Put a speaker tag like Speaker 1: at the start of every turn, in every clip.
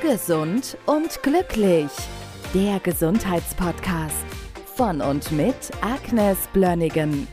Speaker 1: Gesund und glücklich. Der Gesundheitspodcast von und mit Agnes Blönnigan.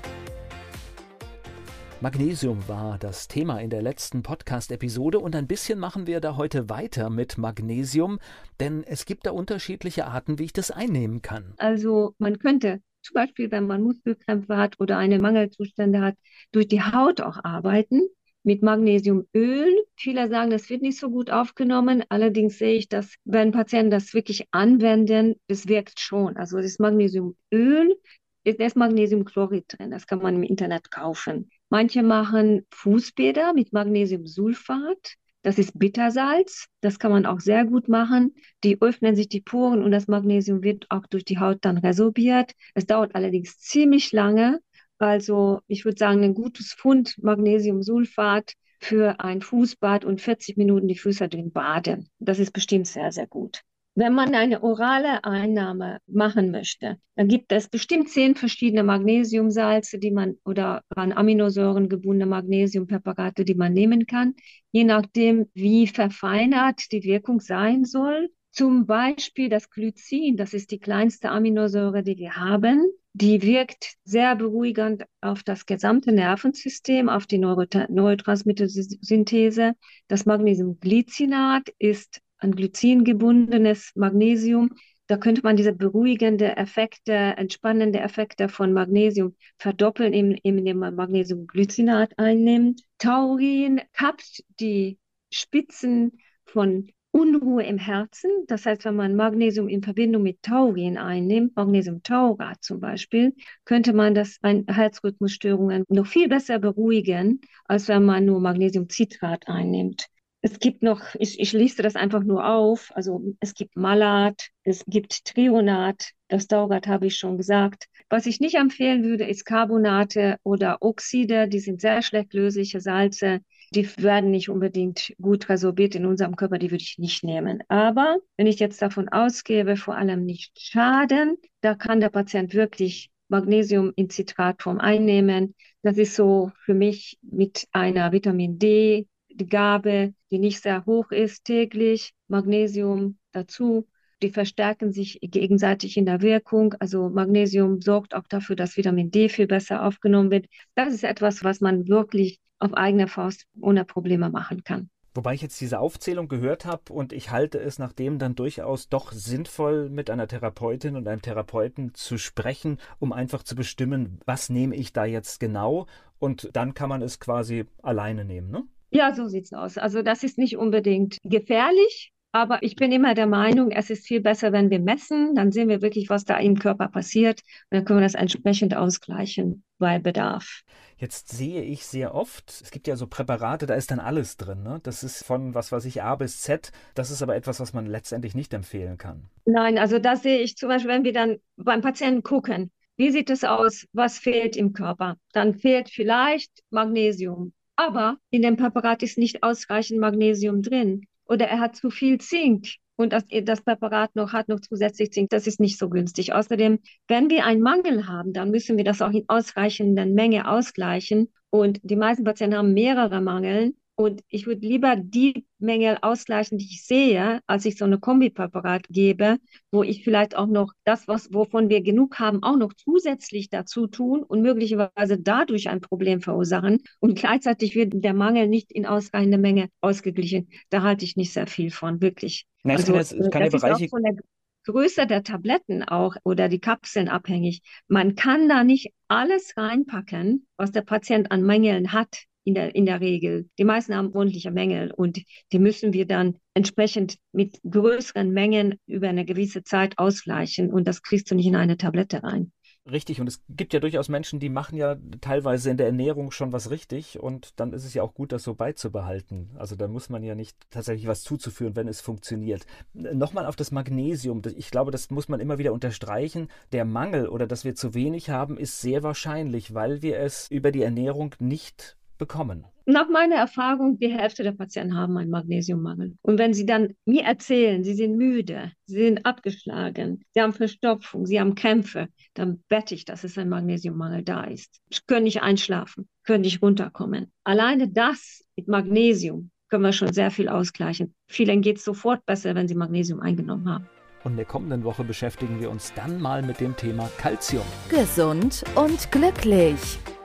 Speaker 2: Magnesium war das Thema in der letzten Podcast-Episode und ein bisschen machen wir da heute weiter mit Magnesium, denn es gibt da unterschiedliche Arten, wie ich das einnehmen kann.
Speaker 3: Also man könnte zum Beispiel, wenn man Muskelkrämpfe hat oder eine Mangelzustände hat, durch die Haut auch arbeiten mit Magnesiumöl. Viele sagen, das wird nicht so gut aufgenommen. Allerdings sehe ich, dass wenn Patienten das wirklich anwenden, das wirkt schon. Also das Magnesiumöl ist Magnesiumchlorid drin. Das kann man im Internet kaufen. Manche machen Fußbäder mit Magnesiumsulfat. Das ist Bittersalz. Das kann man auch sehr gut machen. Die öffnen sich die Poren und das Magnesium wird auch durch die Haut dann resorbiert. Es dauert allerdings ziemlich lange. Also ich würde sagen, ein gutes Pfund Magnesiumsulfat für ein Fußbad und 40 Minuten die Füße drin baden. Das ist bestimmt sehr, sehr gut. Wenn man eine orale Einnahme machen möchte, dann gibt es bestimmt zehn verschiedene Magnesiumsalze, die man oder an Aminosäuren gebundene Magnesiumpräparate, die man nehmen kann, je nachdem, wie verfeinert die Wirkung sein soll. Zum Beispiel das Glycin, das ist die kleinste Aminosäure, die wir haben. Die wirkt sehr beruhigend auf das gesamte Nervensystem, auf die Neurotransmittersynthese. Das Magnesiumglycinat ist an Glycin gebundenes Magnesium. Da könnte man diese beruhigende Effekte, entspannende Effekte von Magnesium verdoppeln, indem man Magnesiumglycinat einnimmt. Taurin kappt die Spitzen von Unruhe im Herzen. Das heißt, wenn man Magnesium in Verbindung mit Taurin einnimmt, Magnesiumtaurat zum Beispiel, könnte man das ein Herzrhythmusstörungen noch viel besser beruhigen, als wenn man nur Magnesiumcitrat einnimmt. Es gibt noch, ich, ich liste das einfach nur auf, also es gibt Malat, es gibt Trionat, das Taurat habe ich schon gesagt. Was ich nicht empfehlen würde, ist Carbonate oder Oxide, die sind sehr schlecht lösliche Salze die werden nicht unbedingt gut resorbiert in unserem Körper, die würde ich nicht nehmen. Aber wenn ich jetzt davon ausgehe, vor allem nicht schaden, da kann der Patient wirklich Magnesium in Zitratform einnehmen. Das ist so für mich mit einer Vitamin D die Gabe, die nicht sehr hoch ist, täglich Magnesium dazu. Die verstärken sich gegenseitig in der Wirkung. Also Magnesium sorgt auch dafür, dass Vitamin D viel besser aufgenommen wird. Das ist etwas, was man wirklich auf eigene Faust ohne Probleme machen kann.
Speaker 2: Wobei ich jetzt diese Aufzählung gehört habe und ich halte es nach dem dann durchaus doch sinnvoll, mit einer Therapeutin und einem Therapeuten zu sprechen, um einfach zu bestimmen, was nehme ich da jetzt genau und dann kann man es quasi alleine nehmen, ne?
Speaker 3: Ja, so sieht's aus. Also das ist nicht unbedingt gefährlich, aber ich bin immer der Meinung, es ist viel besser, wenn wir messen, dann sehen wir wirklich, was da im Körper passiert und dann können wir das entsprechend ausgleichen bei Bedarf.
Speaker 2: Jetzt sehe ich sehr oft, es gibt ja so Präparate, da ist dann alles drin. Ne? Das ist von was weiß ich A bis Z. Das ist aber etwas, was man letztendlich nicht empfehlen kann.
Speaker 3: Nein, also da sehe ich zum Beispiel, wenn wir dann beim Patienten gucken, wie sieht es aus, was fehlt im Körper? Dann fehlt vielleicht Magnesium. Aber in dem Präparat ist nicht ausreichend Magnesium drin. Oder er hat zu viel Zink und das, das Präparat noch hat noch zusätzlich Zink, das ist nicht so günstig. Außerdem, wenn wir einen Mangel haben, dann müssen wir das auch in ausreichender Menge ausgleichen. Und die meisten Patienten haben mehrere Mangeln. Und ich würde lieber die Mängel ausgleichen, die ich sehe, als ich so eine Kombipräparat gebe, wo ich vielleicht auch noch das, was, wovon wir genug haben, auch noch zusätzlich dazu tun und möglicherweise dadurch ein Problem verursachen. Und gleichzeitig wird der Mangel nicht in ausreichender Menge ausgeglichen. Da halte ich nicht sehr viel von, wirklich.
Speaker 2: Na, also, das, kann das Bereiche...
Speaker 3: von der Größe der Tabletten auch oder die Kapseln abhängig. Man kann da nicht alles reinpacken, was der Patient an Mängeln hat in der, in der Regel. Die meisten haben ordentliche Mängel und die müssen wir dann entsprechend mit größeren Mengen über eine gewisse Zeit ausgleichen und das kriegst du nicht in eine Tablette rein.
Speaker 2: Richtig, und es gibt ja durchaus Menschen, die machen ja teilweise in der Ernährung schon was richtig und dann ist es ja auch gut, das so beizubehalten. Also da muss man ja nicht tatsächlich was zuzuführen, wenn es funktioniert. Nochmal auf das Magnesium. Ich glaube, das muss man immer wieder unterstreichen. Der Mangel oder dass wir zu wenig haben, ist sehr wahrscheinlich, weil wir es über die Ernährung nicht bekommen?
Speaker 3: Nach meiner Erfahrung, die Hälfte der Patienten haben einen Magnesiummangel. Und wenn sie dann mir erzählen, sie sind müde, sie sind abgeschlagen, sie haben Verstopfung, sie haben Krämpfe, dann wette ich, dass es ein Magnesiummangel da ist. Sie können nicht einschlafen, können nicht runterkommen. Alleine das mit Magnesium können wir schon sehr viel ausgleichen. Vielen geht es sofort besser, wenn sie Magnesium eingenommen haben.
Speaker 2: Und in der kommenden Woche beschäftigen wir uns dann mal mit dem Thema Calcium.
Speaker 1: Gesund und glücklich.